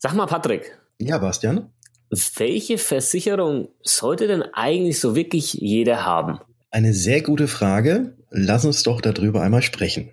Sag mal, Patrick. Ja, Bastian. Welche Versicherung sollte denn eigentlich so wirklich jeder haben? Eine sehr gute Frage. Lass uns doch darüber einmal sprechen.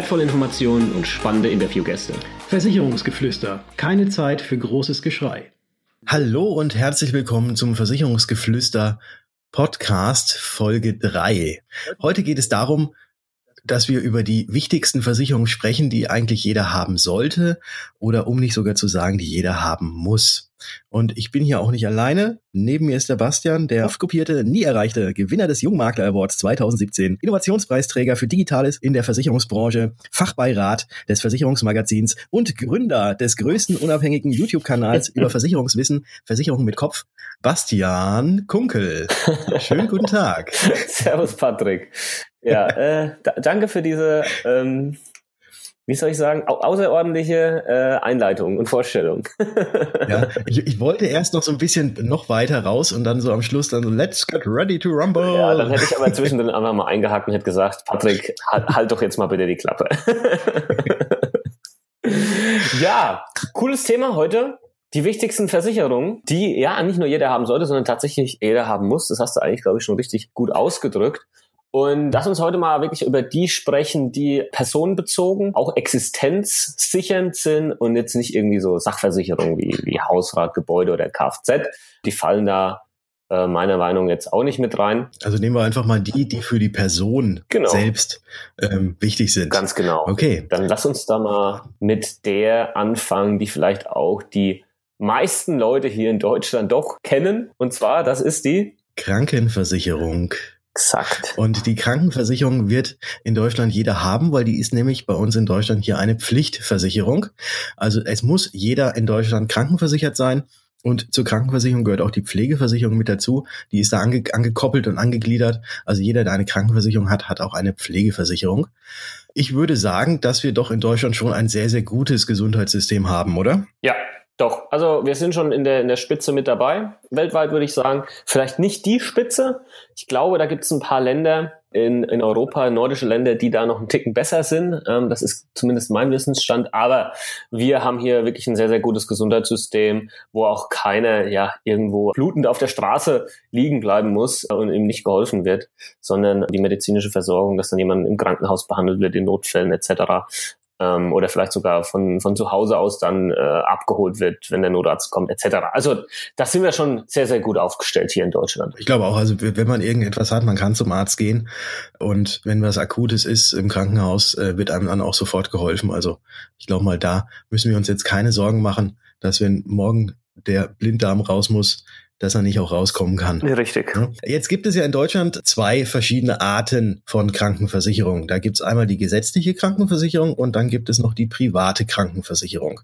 wertvolle Informationen und spannende Interviewgäste. Versicherungsgeflüster. Keine Zeit für großes Geschrei. Hallo und herzlich willkommen zum Versicherungsgeflüster Podcast Folge 3. Heute geht es darum, dass wir über die wichtigsten Versicherungen sprechen, die eigentlich jeder haben sollte oder um nicht sogar zu sagen, die jeder haben muss. Und ich bin hier auch nicht alleine. Neben mir ist der Bastian, der oft kopierte, nie erreichte Gewinner des Jungmakler Awards 2017, Innovationspreisträger für Digitales in der Versicherungsbranche, Fachbeirat des Versicherungsmagazins und Gründer des größten unabhängigen YouTube-Kanals über Versicherungswissen, Versicherungen mit Kopf, Bastian Kunkel. Schönen guten Tag. Servus, Patrick. Ja, äh, danke für diese ähm, wie soll ich sagen, au außerordentliche äh, Einleitung und Vorstellung. ja, ich, ich, wollte erst noch so ein bisschen noch weiter raus und dann so am Schluss dann so, let's get ready to rumble. Ja, dann hätte ich aber zwischendrin einfach mal eingehakt und hätte gesagt, Patrick, halt, halt doch jetzt mal bitte die Klappe. ja, cooles Thema heute. Die wichtigsten Versicherungen, die ja nicht nur jeder haben sollte, sondern tatsächlich jeder haben muss. Das hast du eigentlich, glaube ich, schon richtig gut ausgedrückt. Und lass uns heute mal wirklich über die sprechen, die personenbezogen, auch existenzsichernd sind und jetzt nicht irgendwie so Sachversicherungen wie, wie Hausrat, Gebäude oder Kfz. Die fallen da äh, meiner Meinung nach jetzt auch nicht mit rein. Also nehmen wir einfach mal die, die für die Person genau. selbst ähm, wichtig sind. Ganz genau. Okay. Dann lass uns da mal mit der anfangen, die vielleicht auch die meisten Leute hier in Deutschland doch kennen. Und zwar, das ist die Krankenversicherung. Exakt. Und die Krankenversicherung wird in Deutschland jeder haben, weil die ist nämlich bei uns in Deutschland hier eine Pflichtversicherung. Also es muss jeder in Deutschland krankenversichert sein. Und zur Krankenversicherung gehört auch die Pflegeversicherung mit dazu. Die ist da ange angekoppelt und angegliedert. Also jeder, der eine Krankenversicherung hat, hat auch eine Pflegeversicherung. Ich würde sagen, dass wir doch in Deutschland schon ein sehr, sehr gutes Gesundheitssystem haben, oder? Ja, doch, also wir sind schon in der, in der Spitze mit dabei. Weltweit würde ich sagen, vielleicht nicht die Spitze. Ich glaube, da gibt es ein paar Länder in, in Europa, nordische Länder, die da noch einen Ticken besser sind. Ähm, das ist zumindest mein Wissensstand. Aber wir haben hier wirklich ein sehr, sehr gutes Gesundheitssystem, wo auch keiner ja irgendwo blutend auf der Straße liegen bleiben muss und ihm nicht geholfen wird, sondern die medizinische Versorgung, dass dann jemand im Krankenhaus behandelt wird, in Notfällen etc ähm, oder vielleicht sogar von, von zu Hause aus dann äh, abgeholt wird, wenn der Notarzt kommt, etc. Also das sind wir schon sehr, sehr gut aufgestellt hier in Deutschland. Ich glaube auch, also wenn man irgendetwas hat, man kann zum Arzt gehen und wenn was Akutes ist im Krankenhaus, äh, wird einem dann auch sofort geholfen. Also ich glaube mal, da müssen wir uns jetzt keine Sorgen machen, dass wenn morgen der Blinddarm raus muss, dass er nicht auch rauskommen kann. Richtig. Jetzt gibt es ja in Deutschland zwei verschiedene Arten von Krankenversicherung. Da gibt es einmal die gesetzliche Krankenversicherung und dann gibt es noch die private Krankenversicherung.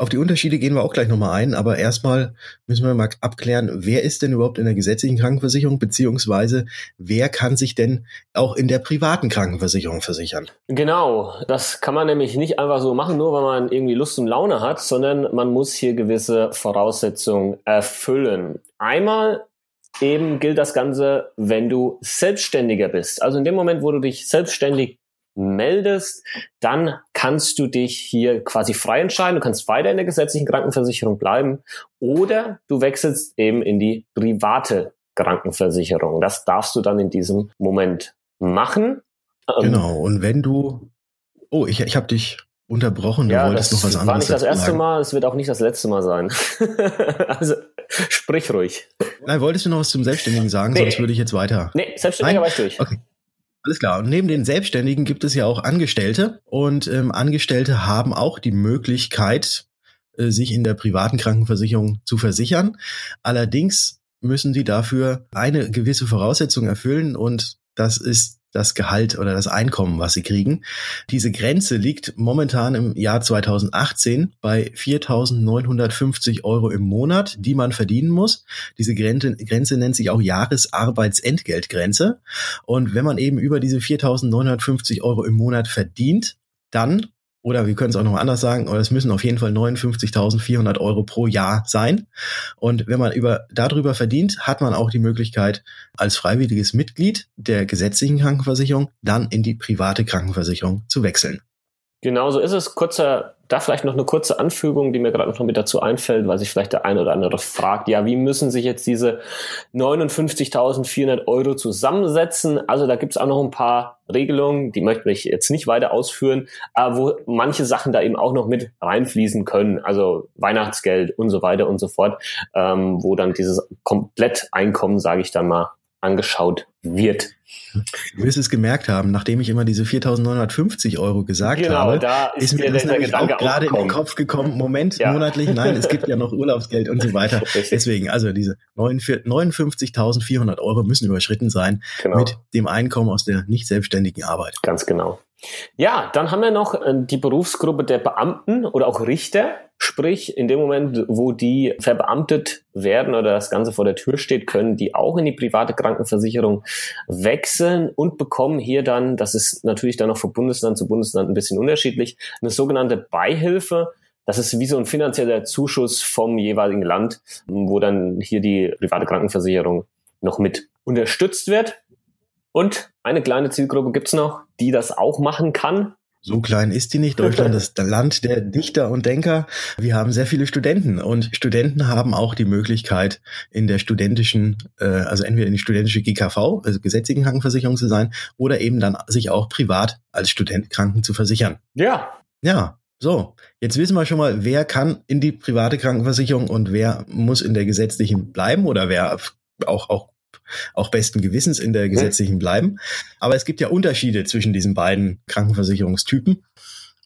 Auf die Unterschiede gehen wir auch gleich nochmal ein, aber erstmal müssen wir mal abklären, wer ist denn überhaupt in der gesetzlichen Krankenversicherung, beziehungsweise wer kann sich denn auch in der privaten Krankenversicherung versichern? Genau, das kann man nämlich nicht einfach so machen, nur weil man irgendwie Lust und Laune hat, sondern man muss hier gewisse Voraussetzungen erfüllen. Einmal eben gilt das Ganze, wenn du Selbstständiger bist. Also in dem Moment, wo du dich selbstständig meldest, dann kannst du dich hier quasi frei entscheiden. Du kannst weiter in der gesetzlichen Krankenversicherung bleiben oder du wechselst eben in die private Krankenversicherung. Das darfst du dann in diesem Moment machen. Ähm, genau. Und wenn du, oh, ich, ich habe dich unterbrochen. Du ja, wolltest noch was anderes. War nicht das erste sagen. Mal. Es wird auch nicht das letzte Mal sein. also sprich ruhig. Nein, wolltest du noch was zum Selbstständigen sagen? Nee. Sonst würde ich jetzt weiter. Nee, Selbstständiger war ich durch. Okay. Alles klar. Und neben den Selbstständigen gibt es ja auch Angestellte. Und ähm, Angestellte haben auch die Möglichkeit, äh, sich in der privaten Krankenversicherung zu versichern. Allerdings müssen sie dafür eine gewisse Voraussetzung erfüllen und das ist das Gehalt oder das Einkommen, was sie kriegen. Diese Grenze liegt momentan im Jahr 2018 bei 4.950 Euro im Monat, die man verdienen muss. Diese Grenze, Grenze nennt sich auch Jahresarbeitsentgeltgrenze. Und wenn man eben über diese 4.950 Euro im Monat verdient, dann oder wir können es auch noch anders sagen, oder es müssen auf jeden Fall 59.400 Euro pro Jahr sein. Und wenn man über, darüber verdient, hat man auch die Möglichkeit, als freiwilliges Mitglied der gesetzlichen Krankenversicherung dann in die private Krankenversicherung zu wechseln. Genau so ist es. Kurzer da vielleicht noch eine kurze Anfügung, die mir gerade noch mit dazu einfällt, weil sich vielleicht der eine oder andere fragt, ja, wie müssen sich jetzt diese 59.400 Euro zusammensetzen? Also da gibt es auch noch ein paar Regelungen, die möchte ich jetzt nicht weiter ausführen, aber wo manche Sachen da eben auch noch mit reinfließen können, also Weihnachtsgeld und so weiter und so fort, ähm, wo dann dieses Kompletteinkommen, sage ich dann mal, angeschaut wird. Du wirst es gemerkt haben, nachdem ich immer diese 4.950 Euro gesagt genau, habe, da ist, ist mir das nämlich auch gerade in den Kopf gekommen, Moment, ja. monatlich, nein, es gibt ja noch Urlaubsgeld und so weiter. Deswegen, also diese 59.400 Euro müssen überschritten sein genau. mit dem Einkommen aus der nicht selbstständigen Arbeit. Ganz genau. Ja, dann haben wir noch äh, die Berufsgruppe der Beamten oder auch Richter. Sprich, in dem Moment, wo die verbeamtet werden oder das Ganze vor der Tür steht, können die auch in die private Krankenversicherung wechseln und bekommen hier dann, das ist natürlich dann noch von Bundesland zu Bundesland ein bisschen unterschiedlich, eine sogenannte Beihilfe. Das ist wie so ein finanzieller Zuschuss vom jeweiligen Land, wo dann hier die private Krankenversicherung noch mit unterstützt wird. Und eine kleine Zielgruppe gibt's noch, die das auch machen kann. So klein ist die nicht. Deutschland ist das Land der Dichter und Denker. Wir haben sehr viele Studenten und Studenten haben auch die Möglichkeit, in der studentischen, äh, also entweder in die studentische GKV, also gesetzlichen Krankenversicherung zu sein, oder eben dann sich auch privat als Student Kranken zu versichern. Ja. Ja. So, jetzt wissen wir schon mal, wer kann in die private Krankenversicherung und wer muss in der gesetzlichen bleiben oder wer auch, auch auch besten Gewissens in der gesetzlichen bleiben. Aber es gibt ja Unterschiede zwischen diesen beiden Krankenversicherungstypen.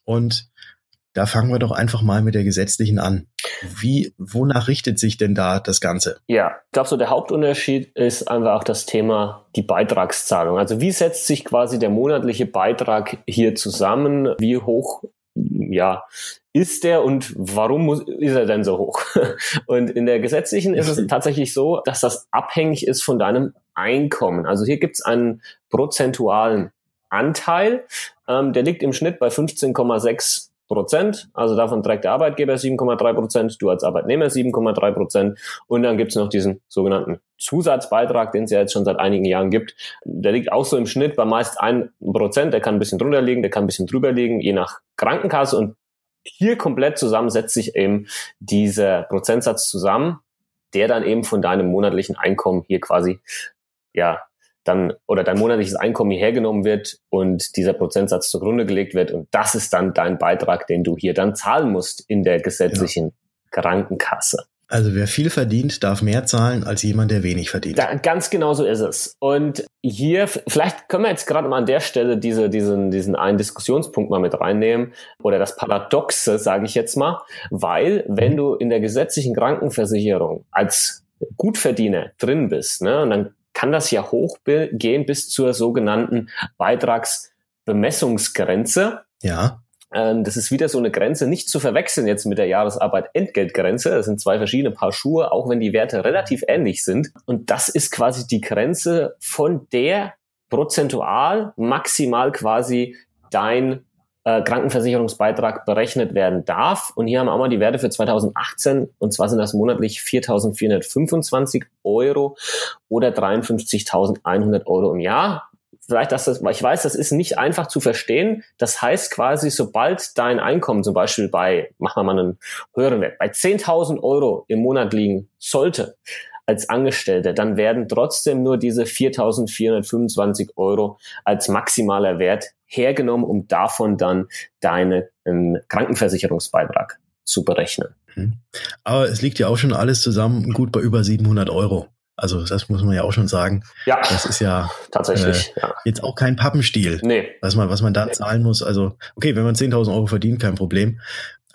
Und da fangen wir doch einfach mal mit der gesetzlichen an. Wie, wonach richtet sich denn da das Ganze? Ja, ich glaube, so der Hauptunterschied ist einfach auch das Thema die Beitragszahlung. Also wie setzt sich quasi der monatliche Beitrag hier zusammen? Wie hoch ja, ist der und warum muss, ist er denn so hoch? Und in der gesetzlichen ist es tatsächlich so, dass das abhängig ist von deinem Einkommen. Also hier gibt es einen prozentualen Anteil, ähm, der liegt im Schnitt bei 15,6 Prozent. Also davon trägt der Arbeitgeber 7,3 Prozent, du als Arbeitnehmer 7,3 Prozent. Und dann gibt es noch diesen sogenannten Zusatzbeitrag, den es ja jetzt schon seit einigen Jahren gibt. Der liegt auch so im Schnitt bei meist 1 Prozent. Der kann ein bisschen drunter liegen, der kann ein bisschen drüber liegen, je nach Krankenkasse. Und hier komplett zusammen setzt sich eben dieser Prozentsatz zusammen, der dann eben von deinem monatlichen Einkommen hier quasi ja dann oder dein monatliches Einkommen hier hergenommen wird und dieser Prozentsatz zugrunde gelegt wird und das ist dann dein Beitrag, den du hier dann zahlen musst in der gesetzlichen ja. Krankenkasse. Also wer viel verdient, darf mehr zahlen als jemand, der wenig verdient. Da, ganz genau so ist es. Und hier, vielleicht können wir jetzt gerade mal an der Stelle diese, diesen, diesen einen Diskussionspunkt mal mit reinnehmen oder das Paradoxe, sage ich jetzt mal, weil wenn mhm. du in der gesetzlichen Krankenversicherung als Gutverdiener drin bist, ne, und dann kann das ja hochgehen bis zur sogenannten Beitragsbemessungsgrenze. Ja. Ähm, das ist wieder so eine Grenze, nicht zu verwechseln jetzt mit der Jahresarbeit Entgeltgrenze. Das sind zwei verschiedene Paar Schuhe, auch wenn die Werte relativ ähnlich sind. Und das ist quasi die Grenze, von der prozentual maximal quasi dein äh, Krankenversicherungsbeitrag berechnet werden darf. Und hier haben wir auch mal die Werte für 2018. Und zwar sind das monatlich 4.425 Euro oder 53.100 Euro im Jahr. Vielleicht, dass das, ich weiß, das ist nicht einfach zu verstehen. Das heißt quasi, sobald dein Einkommen zum Beispiel bei, machen wir mal einen höheren Wert, bei 10.000 Euro im Monat liegen sollte, als Angestellter, dann werden trotzdem nur diese 4.425 Euro als maximaler Wert hergenommen, um davon dann deinen ähm, Krankenversicherungsbeitrag zu berechnen. Mhm. Aber es liegt ja auch schon alles zusammen gut bei über 700 Euro. Also das muss man ja auch schon sagen. Ja, das ist ja tatsächlich äh, ja. jetzt auch kein Pappenstiel, nee. was man was man da zahlen muss. Also okay, wenn man 10.000 Euro verdient, kein Problem.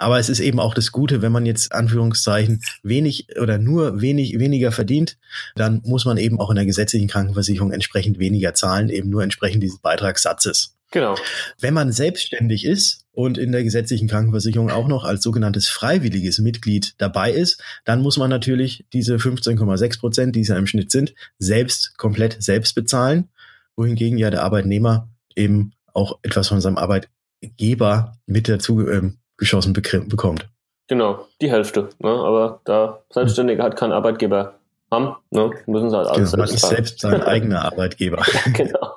Aber es ist eben auch das Gute, wenn man jetzt Anführungszeichen wenig oder nur wenig weniger verdient, dann muss man eben auch in der gesetzlichen Krankenversicherung entsprechend weniger zahlen, eben nur entsprechend dieses Beitragssatzes. Genau. Wenn man selbstständig ist und in der gesetzlichen Krankenversicherung auch noch als sogenanntes freiwilliges Mitglied dabei ist, dann muss man natürlich diese 15,6 Prozent, die es ja im Schnitt sind, selbst komplett selbst bezahlen, wohingegen ja der Arbeitnehmer eben auch etwas von seinem Arbeitgeber mit dazu ähm, geschossen bekommt. Genau, die Hälfte. Ne? Aber da Selbstständige hat keinen Arbeitgeber haben, ne? müssen sie halt alles genau, selbst selbst sein eigener Arbeitgeber. genau.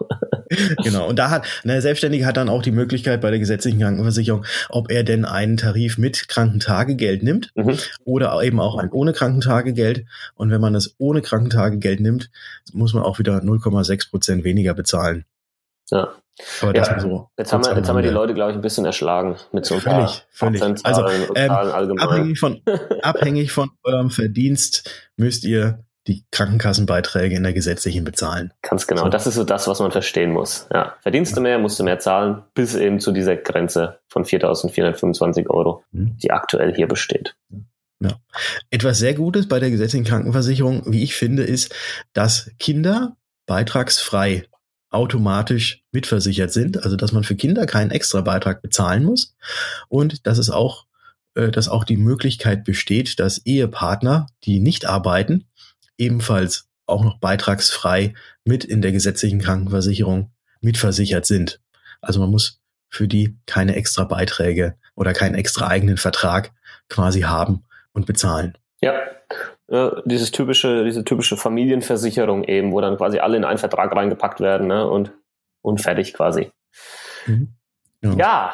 genau. Und da hat, der Selbstständige hat dann auch die Möglichkeit bei der gesetzlichen Krankenversicherung, ob er denn einen Tarif mit Krankentagegeld nimmt mhm. oder eben auch einen ohne Krankentagegeld. Und wenn man das ohne Krankentagegeld nimmt, muss man auch wieder 0,6 Prozent weniger bezahlen. Ja. Aber ja, so jetzt, haben wir, jetzt haben wir die Leute, glaube ich, ein bisschen erschlagen mit so ein völlig, völlig. Also ähm, abhängig von abhängig von eurem Verdienst müsst ihr die Krankenkassenbeiträge in der gesetzlichen bezahlen. Ganz genau. So. Das ist so das, was man verstehen muss. Ja. Verdienst du mehr, musst du mehr zahlen, bis eben zu dieser Grenze von 4.425 Euro, mhm. die aktuell hier besteht. Ja. Etwas sehr Gutes bei der gesetzlichen Krankenversicherung, wie ich finde, ist, dass Kinder beitragsfrei automatisch mitversichert sind, also dass man für Kinder keinen extra Beitrag bezahlen muss und dass es auch, äh, dass auch die Möglichkeit besteht, dass Ehepartner, die nicht arbeiten, ebenfalls auch noch beitragsfrei mit in der gesetzlichen Krankenversicherung mitversichert sind. Also man muss für die keine extra Beiträge oder keinen extra eigenen Vertrag quasi haben und bezahlen. Ja, äh, dieses typische, diese typische Familienversicherung eben, wo dann quasi alle in einen Vertrag reingepackt werden ne? und, und fertig quasi. Mhm. Ja. ja,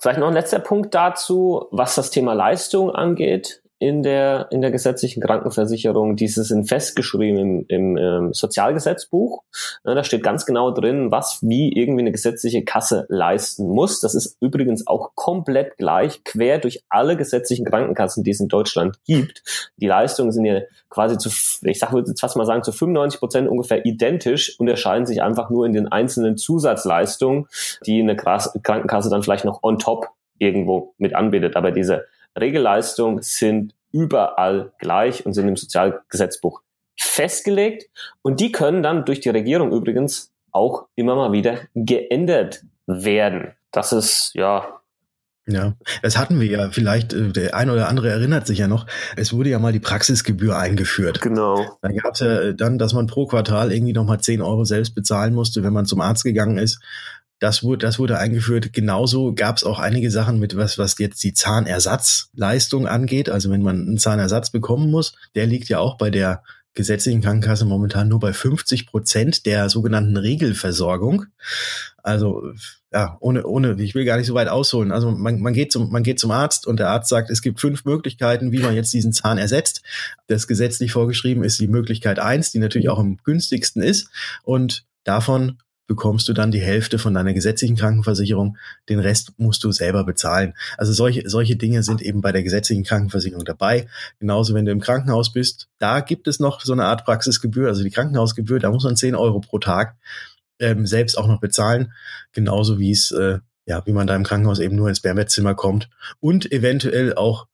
vielleicht noch ein letzter Punkt dazu, was das Thema Leistung angeht in der, in der gesetzlichen Krankenversicherung, diese sind festgeschrieben im, im ähm, Sozialgesetzbuch. Ja, da steht ganz genau drin, was wie irgendwie eine gesetzliche Kasse leisten muss. Das ist übrigens auch komplett gleich, quer durch alle gesetzlichen Krankenkassen, die es in Deutschland gibt. Die Leistungen sind ja quasi zu, ich sag, würde jetzt fast mal sagen, zu 95 Prozent ungefähr identisch, unterscheiden sich einfach nur in den einzelnen Zusatzleistungen, die eine Krankenkasse dann vielleicht noch on top irgendwo mit anbietet. Aber diese Regelleistungen sind überall gleich und sind im Sozialgesetzbuch festgelegt. Und die können dann durch die Regierung übrigens auch immer mal wieder geändert werden. Das ist ja ja, das hatten wir ja vielleicht, äh, der ein oder andere erinnert sich ja noch, es wurde ja mal die Praxisgebühr eingeführt. Genau. Da gab es ja äh, dann, dass man pro Quartal irgendwie nochmal 10 Euro selbst bezahlen musste, wenn man zum Arzt gegangen ist. Das wurde, das wurde eingeführt. Genauso gab es auch einige Sachen mit was, was jetzt die Zahnersatzleistung angeht. Also wenn man einen Zahnersatz bekommen muss, der liegt ja auch bei der gesetzlichen Krankenkasse momentan nur bei 50 Prozent der sogenannten Regelversorgung. Also ja, ohne, ohne, ich will gar nicht so weit ausholen. Also man, man, geht zum, man geht zum Arzt und der Arzt sagt, es gibt fünf Möglichkeiten, wie man jetzt diesen Zahn ersetzt. Das gesetzlich vorgeschrieben ist die Möglichkeit eins, die natürlich auch am günstigsten ist. Und davon bekommst du dann die Hälfte von deiner gesetzlichen Krankenversicherung, den Rest musst du selber bezahlen. Also solche, solche Dinge sind eben bei der gesetzlichen Krankenversicherung dabei. Genauso, wenn du im Krankenhaus bist, da gibt es noch so eine Art Praxisgebühr, also die Krankenhausgebühr, da muss man 10 Euro pro Tag ähm, selbst auch noch bezahlen. Genauso wie es, äh, ja, wie man da im Krankenhaus eben nur ins Sperrbettzimmer kommt und eventuell auch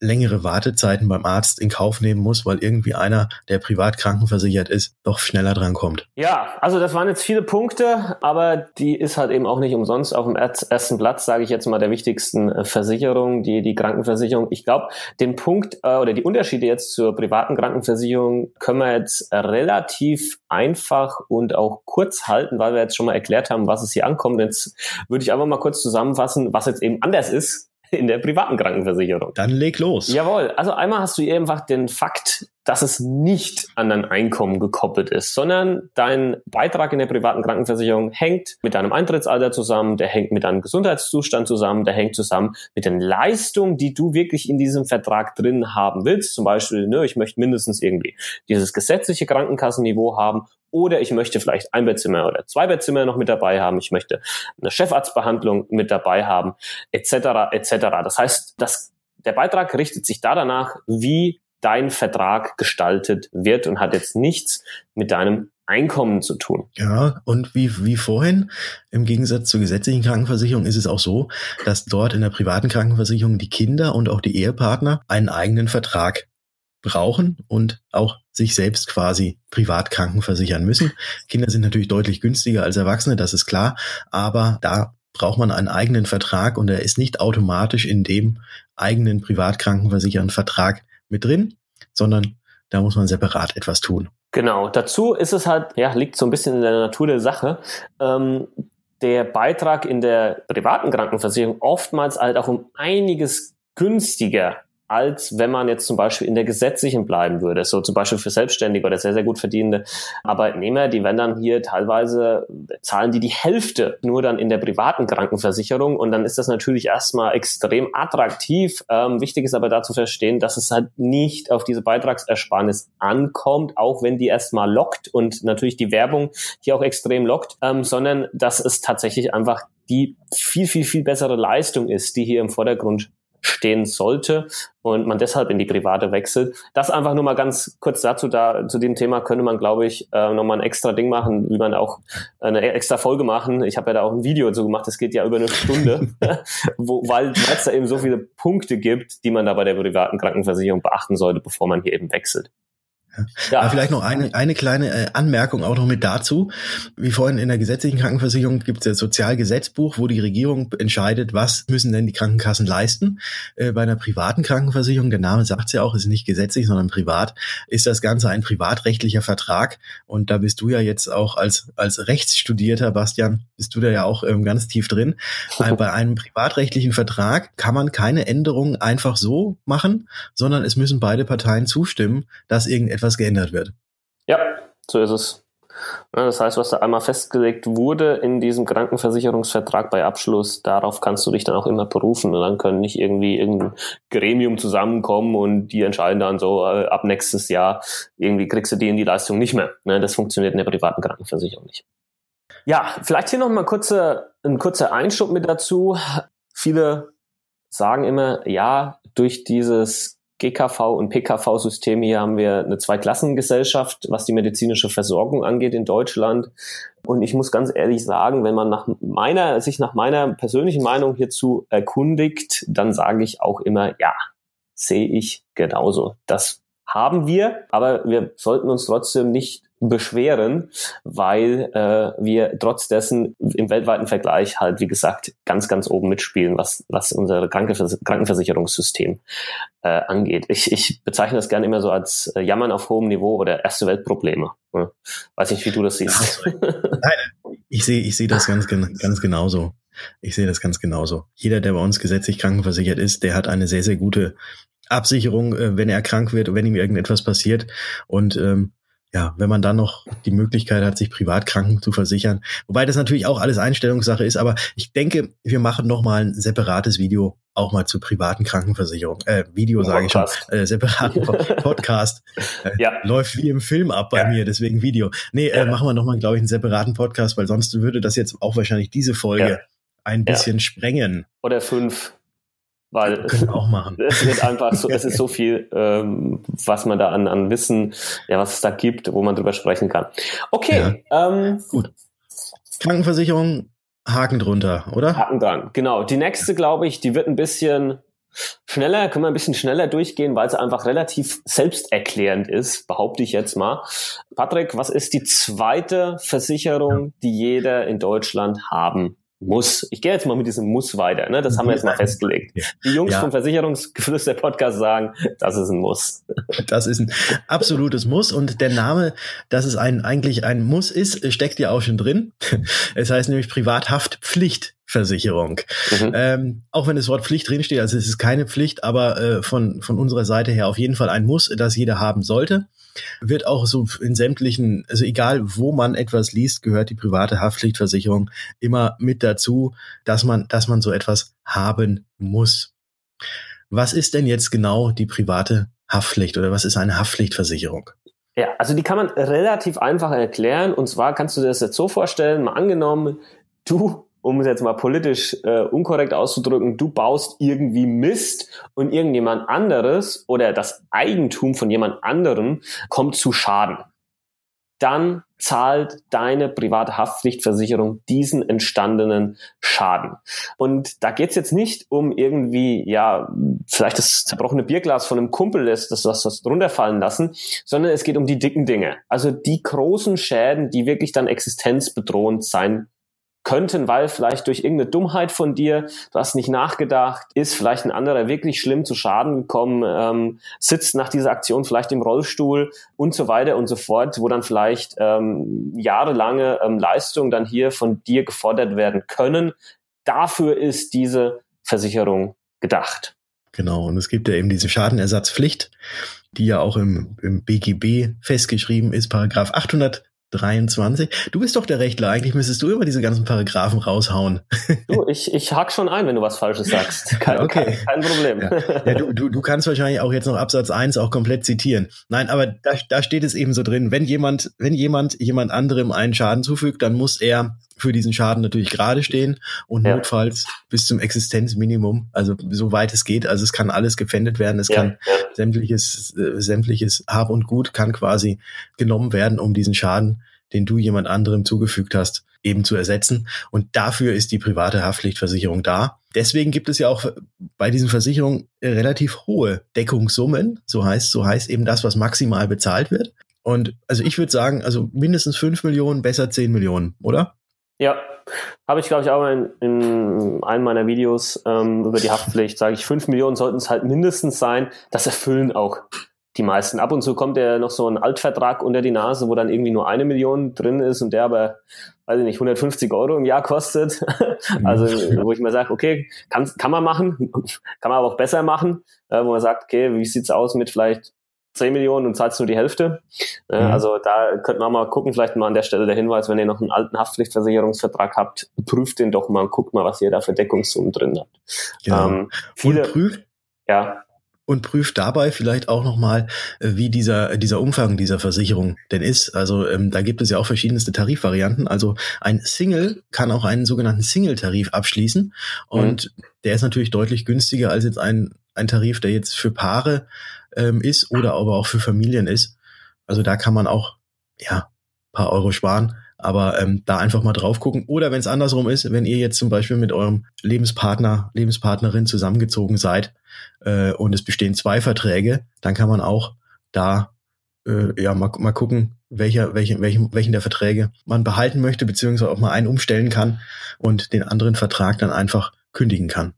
längere Wartezeiten beim Arzt in Kauf nehmen muss, weil irgendwie einer, der privat krankenversichert ist, doch schneller dran kommt. Ja, also das waren jetzt viele Punkte, aber die ist halt eben auch nicht umsonst auf dem ersten Platz, sage ich jetzt mal, der wichtigsten äh, Versicherung, die, die Krankenversicherung. Ich glaube, den Punkt äh, oder die Unterschiede jetzt zur privaten Krankenversicherung können wir jetzt relativ einfach und auch kurz halten, weil wir jetzt schon mal erklärt haben, was es hier ankommt. Jetzt würde ich einfach mal kurz zusammenfassen, was jetzt eben anders ist in der privaten Krankenversicherung. Dann leg los. Jawohl. Also einmal hast du einfach den Fakt, dass es nicht an dein Einkommen gekoppelt ist, sondern dein Beitrag in der privaten Krankenversicherung hängt mit deinem Eintrittsalter zusammen, der hängt mit deinem Gesundheitszustand zusammen, der hängt zusammen mit den Leistungen, die du wirklich in diesem Vertrag drin haben willst. Zum Beispiel, ne, ich möchte mindestens irgendwie dieses gesetzliche Krankenkassenniveau haben oder ich möchte vielleicht ein Bettzimmer oder zwei Bettzimmer noch mit dabei haben, ich möchte eine Chefarztbehandlung mit dabei haben, etc. etc. Das heißt, das, der Beitrag richtet sich da danach, wie dein Vertrag gestaltet wird und hat jetzt nichts mit deinem Einkommen zu tun. Ja, und wie, wie vorhin, im Gegensatz zur gesetzlichen Krankenversicherung ist es auch so, dass dort in der privaten Krankenversicherung die Kinder und auch die Ehepartner einen eigenen Vertrag brauchen und auch sich selbst quasi privat krankenversichern müssen. Kinder sind natürlich deutlich günstiger als Erwachsene, das ist klar, aber da braucht man einen eigenen Vertrag und er ist nicht automatisch in dem eigenen privatkrankenversicherten Vertrag mit drin, sondern da muss man separat etwas tun. Genau, dazu ist es halt, ja, liegt so ein bisschen in der Natur der Sache. Ähm, der Beitrag in der privaten Krankenversicherung oftmals halt auch um einiges günstiger als wenn man jetzt zum Beispiel in der gesetzlichen bleiben würde. So zum Beispiel für Selbstständige oder sehr, sehr gut verdienende Arbeitnehmer, die werden dann hier teilweise, zahlen die die Hälfte nur dann in der privaten Krankenversicherung und dann ist das natürlich erstmal extrem attraktiv. Ähm, wichtig ist aber da zu verstehen, dass es halt nicht auf diese Beitragsersparnis ankommt, auch wenn die erstmal lockt und natürlich die Werbung hier auch extrem lockt, ähm, sondern dass es tatsächlich einfach die viel, viel, viel bessere Leistung ist, die hier im Vordergrund stehen sollte und man deshalb in die private wechselt. Das einfach nur mal ganz kurz dazu, da zu dem Thema könnte man, glaube ich, äh, nochmal ein extra Ding machen, wie man auch eine extra Folge machen. Ich habe ja da auch ein Video dazu gemacht, das geht ja über eine Stunde, wo, weil es da eben so viele Punkte gibt, die man da bei der privaten Krankenversicherung beachten sollte, bevor man hier eben wechselt. Ja. Aber vielleicht noch eine, eine kleine äh, Anmerkung auch noch mit dazu. Wie vorhin in der gesetzlichen Krankenversicherung gibt es das Sozialgesetzbuch, wo die Regierung entscheidet, was müssen denn die Krankenkassen leisten. Äh, bei einer privaten Krankenversicherung, der Name sagt es ja auch, ist nicht gesetzlich, sondern privat, ist das Ganze ein privatrechtlicher Vertrag. Und da bist du ja jetzt auch als, als Rechtsstudierter, Bastian, bist du da ja auch ähm, ganz tief drin. Weil bei einem privatrechtlichen Vertrag kann man keine Änderungen einfach so machen, sondern es müssen beide Parteien zustimmen, dass irgendetwas etwas geändert wird. Ja, so ist es. Das heißt, was da einmal festgelegt wurde in diesem Krankenversicherungsvertrag bei Abschluss, darauf kannst du dich dann auch immer berufen und dann können nicht irgendwie irgendein Gremium zusammenkommen und die entscheiden dann so, äh, ab nächstes Jahr irgendwie kriegst du die in die Leistung nicht mehr. Ne, das funktioniert in der privaten Krankenversicherung nicht. Ja, vielleicht hier noch mal kurze, ein kurzer Einschub mit dazu. Viele sagen immer, ja, durch dieses GKV und PKV-System hier haben wir eine Zweiklassengesellschaft, was die medizinische Versorgung angeht in Deutschland. Und ich muss ganz ehrlich sagen, wenn man nach meiner, sich nach meiner persönlichen Meinung hierzu erkundigt, dann sage ich auch immer, ja, sehe ich genauso. Das haben wir, aber wir sollten uns trotzdem nicht beschweren, weil äh, wir trotz dessen im weltweiten Vergleich halt, wie gesagt, ganz, ganz oben mitspielen, was, was unser Krankenvers Krankenversicherungssystem äh, angeht. Ich, ich bezeichne das gerne immer so als äh, Jammern auf hohem Niveau oder erste Weltprobleme. Ja. Weiß nicht, wie du das siehst. Nein, ich sehe ich sehe das ganz, ganz genauso. Ich sehe das ganz genauso. Jeder, der bei uns gesetzlich krankenversichert ist, der hat eine sehr, sehr gute Absicherung, äh, wenn er krank wird, wenn ihm irgendetwas passiert. Und ähm, ja, wenn man dann noch die Möglichkeit hat, sich Privatkranken zu versichern, wobei das natürlich auch alles Einstellungssache ist, aber ich denke, wir machen noch mal ein separates Video auch mal zur privaten Krankenversicherung. Äh, Video sage ich schon, äh, separaten Podcast. Äh, ja. Läuft wie im Film ab bei ja. mir, deswegen Video. Nee, äh, machen wir noch mal, glaube ich, einen separaten Podcast, weil sonst würde das jetzt auch wahrscheinlich diese Folge ein bisschen sprengen. Oder fünf. Weil wir auch machen. es wird einfach so, es ist so viel, ähm, was man da an, an Wissen, ja, was es da gibt, wo man drüber sprechen kann. Okay, ja. ähm, gut. Krankenversicherung, Haken drunter, oder? Haken dran, genau. Die nächste, glaube ich, die wird ein bisschen schneller, können wir ein bisschen schneller durchgehen, weil sie einfach relativ selbsterklärend ist, behaupte ich jetzt mal. Patrick, was ist die zweite Versicherung, die jeder in Deutschland haben muss. Ich gehe jetzt mal mit diesem Muss weiter, ne? Das haben wir jetzt mal festgelegt. Die Jungs ja. vom Versicherungsgeflüster Podcast sagen, das ist ein Muss. Das ist ein absolutes Muss und der Name, dass es ein eigentlich ein Muss ist, steckt ja auch schon drin. Es heißt nämlich Privathaftpflichtversicherung. Mhm. Ähm, auch wenn das Wort Pflicht drinsteht, also es ist keine Pflicht, aber äh, von, von unserer Seite her auf jeden Fall ein Muss, das jeder haben sollte wird auch so in sämtlichen, also egal wo man etwas liest, gehört die private Haftpflichtversicherung immer mit dazu, dass man, dass man so etwas haben muss. Was ist denn jetzt genau die private Haftpflicht oder was ist eine Haftpflichtversicherung? Ja, also die kann man relativ einfach erklären. Und zwar kannst du dir das jetzt so vorstellen, mal angenommen, du um es jetzt mal politisch äh, unkorrekt auszudrücken, du baust irgendwie Mist und irgendjemand anderes oder das Eigentum von jemand anderem kommt zu Schaden. dann zahlt deine private Haftpflichtversicherung diesen entstandenen Schaden. Und da geht's jetzt nicht um irgendwie, ja, vielleicht das zerbrochene Bierglas von einem Kumpel, das das, das, das runterfallen lassen, sondern es geht um die dicken Dinge. Also die großen Schäden, die wirklich dann existenzbedrohend sein könnten, weil vielleicht durch irgendeine Dummheit von dir, du hast nicht nachgedacht, ist vielleicht ein anderer wirklich schlimm zu Schaden gekommen, ähm, sitzt nach dieser Aktion vielleicht im Rollstuhl und so weiter und so fort, wo dann vielleicht ähm, jahrelange ähm, Leistungen dann hier von dir gefordert werden können. Dafür ist diese Versicherung gedacht. Genau, und es gibt ja eben diese Schadenersatzpflicht, die ja auch im, im BGB festgeschrieben ist, Paragraph 800 23. Du bist doch der Rechtler. Eigentlich müsstest du immer diese ganzen Paragraphen raushauen. Du, ich, ich hack schon ein, wenn du was Falsches sagst. Kein, okay. kein, kein Problem. Ja. ja, du, du, du kannst wahrscheinlich auch jetzt noch Absatz 1 auch komplett zitieren. Nein, aber da, da steht es eben so drin. Wenn jemand, wenn jemand jemand anderem einen Schaden zufügt, dann muss er für diesen Schaden natürlich gerade stehen und ja. notfalls bis zum Existenzminimum, also soweit es geht. Also es kann alles gefändet werden. Es ja. kann sämtliches, äh, sämtliches Hab und Gut kann quasi genommen werden, um diesen Schaden den du jemand anderem zugefügt hast, eben zu ersetzen. Und dafür ist die private Haftpflichtversicherung da. Deswegen gibt es ja auch bei diesen Versicherungen relativ hohe Deckungssummen. So heißt, so heißt eben das, was maximal bezahlt wird. Und also ich würde sagen, also mindestens fünf Millionen, besser zehn Millionen, oder? Ja, habe ich, glaube ich, auch in, in einem meiner Videos ähm, über die Haftpflicht, sage ich, fünf Millionen sollten es halt mindestens sein. Das erfüllen auch die meisten. Ab und zu kommt ja noch so ein Altvertrag unter die Nase, wo dann irgendwie nur eine Million drin ist und der aber, weiß ich nicht, 150 Euro im Jahr kostet. also wo ich mir sage, okay, kann, kann man machen, kann man aber auch besser machen, äh, wo man sagt, okay, wie sieht's aus mit vielleicht 10 Millionen und zahlst nur die Hälfte. Äh, mhm. Also da könnte man mal gucken, vielleicht mal an der Stelle der Hinweis, wenn ihr noch einen alten Haftpflichtversicherungsvertrag habt, prüft den doch mal und guckt mal, was ihr da für Deckungssummen drin habt. Genau. Ähm, viele, prüft, ja und prüft dabei vielleicht auch nochmal, äh, wie dieser, dieser Umfang dieser Versicherung denn ist. Also ähm, da gibt es ja auch verschiedenste Tarifvarianten. Also ein Single kann auch einen sogenannten Single-Tarif abschließen und mhm. der ist natürlich deutlich günstiger als jetzt ein, ein Tarif, der jetzt für Paare ähm, ist oder aber auch für Familien ist. Also da kann man auch ja paar Euro sparen. Aber ähm, da einfach mal drauf gucken. Oder wenn es andersrum ist, wenn ihr jetzt zum Beispiel mit eurem Lebenspartner, Lebenspartnerin zusammengezogen seid äh, und es bestehen zwei Verträge, dann kann man auch da äh, ja mal, mal gucken, welcher, welchen, welchen, welchen der Verträge man behalten möchte, beziehungsweise auch mal einen umstellen kann und den anderen Vertrag dann einfach kündigen kann.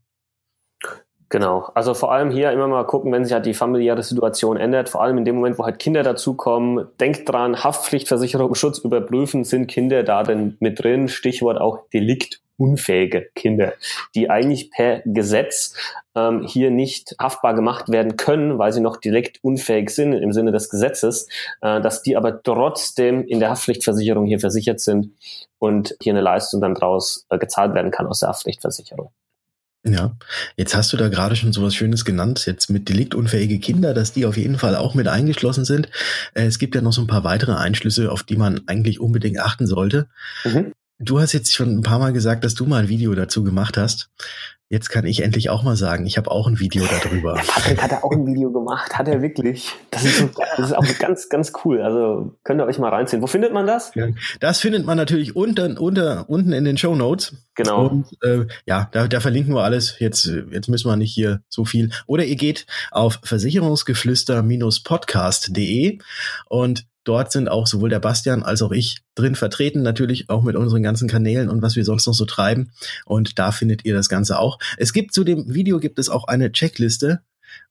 Genau. Also vor allem hier immer mal gucken, wenn sich halt die familiäre Situation ändert, vor allem in dem Moment, wo halt Kinder dazukommen. Denkt dran, Haftpflichtversicherung, Schutz überprüfen, sind Kinder da denn mit drin? Stichwort auch deliktunfähige Kinder, die eigentlich per Gesetz ähm, hier nicht haftbar gemacht werden können, weil sie noch deliktunfähig sind im Sinne des Gesetzes, äh, dass die aber trotzdem in der Haftpflichtversicherung hier versichert sind und hier eine Leistung dann draus äh, gezahlt werden kann aus der Haftpflichtversicherung. Ja, jetzt hast du da gerade schon sowas Schönes genannt, jetzt mit deliktunfähige Kinder, dass die auf jeden Fall auch mit eingeschlossen sind. Äh, es gibt ja noch so ein paar weitere Einschlüsse, auf die man eigentlich unbedingt achten sollte. Mhm. Du hast jetzt schon ein paar Mal gesagt, dass du mal ein Video dazu gemacht hast. Jetzt kann ich endlich auch mal sagen, ich habe auch ein Video darüber. Ja, Patrick hat er auch ein Video gemacht, hat er wirklich. Das ist, so, das ist auch ganz, ganz cool. Also könnt ihr euch mal reinziehen. Wo findet man das? Das findet man natürlich unten, unter, unten in den Show Notes. Genau. Und äh, ja, da, da verlinken wir alles. Jetzt, jetzt müssen wir nicht hier so viel. Oder ihr geht auf versicherungsgeflüster-podcast.de und dort sind auch sowohl der Bastian als auch ich drin vertreten, natürlich auch mit unseren ganzen Kanälen und was wir sonst noch so treiben. Und da findet ihr das Ganze auch. Es gibt zu dem Video gibt es auch eine Checkliste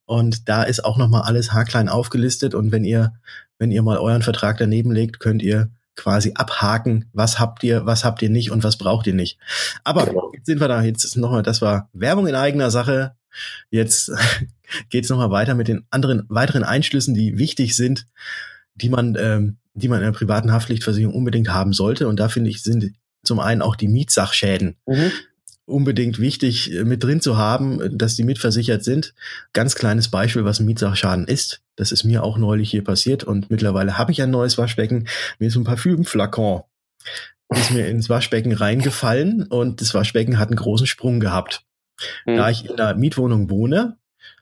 und da ist auch nochmal alles haarklein aufgelistet. Und wenn ihr, wenn ihr mal euren Vertrag daneben legt, könnt ihr quasi abhaken, was habt ihr, was habt ihr nicht und was braucht ihr nicht. Aber genau. jetzt sind wir da, jetzt nochmal, das war Werbung in eigener Sache. Jetzt geht's nochmal weiter mit den anderen weiteren Einschlüssen, die wichtig sind die man, ähm, die man in einer privaten Haftpflichtversicherung unbedingt haben sollte. Und da finde ich, sind zum einen auch die Mietsachschäden mhm. unbedingt wichtig äh, mit drin zu haben, dass die mitversichert sind. Ganz kleines Beispiel, was ein Mietsachschaden ist. Das ist mir auch neulich hier passiert und mittlerweile habe ich ein neues Waschbecken. Mir ist ein Parfümflakon ist mir ins Waschbecken reingefallen und das Waschbecken hat einen großen Sprung gehabt. Mhm. Da ich in einer Mietwohnung wohne,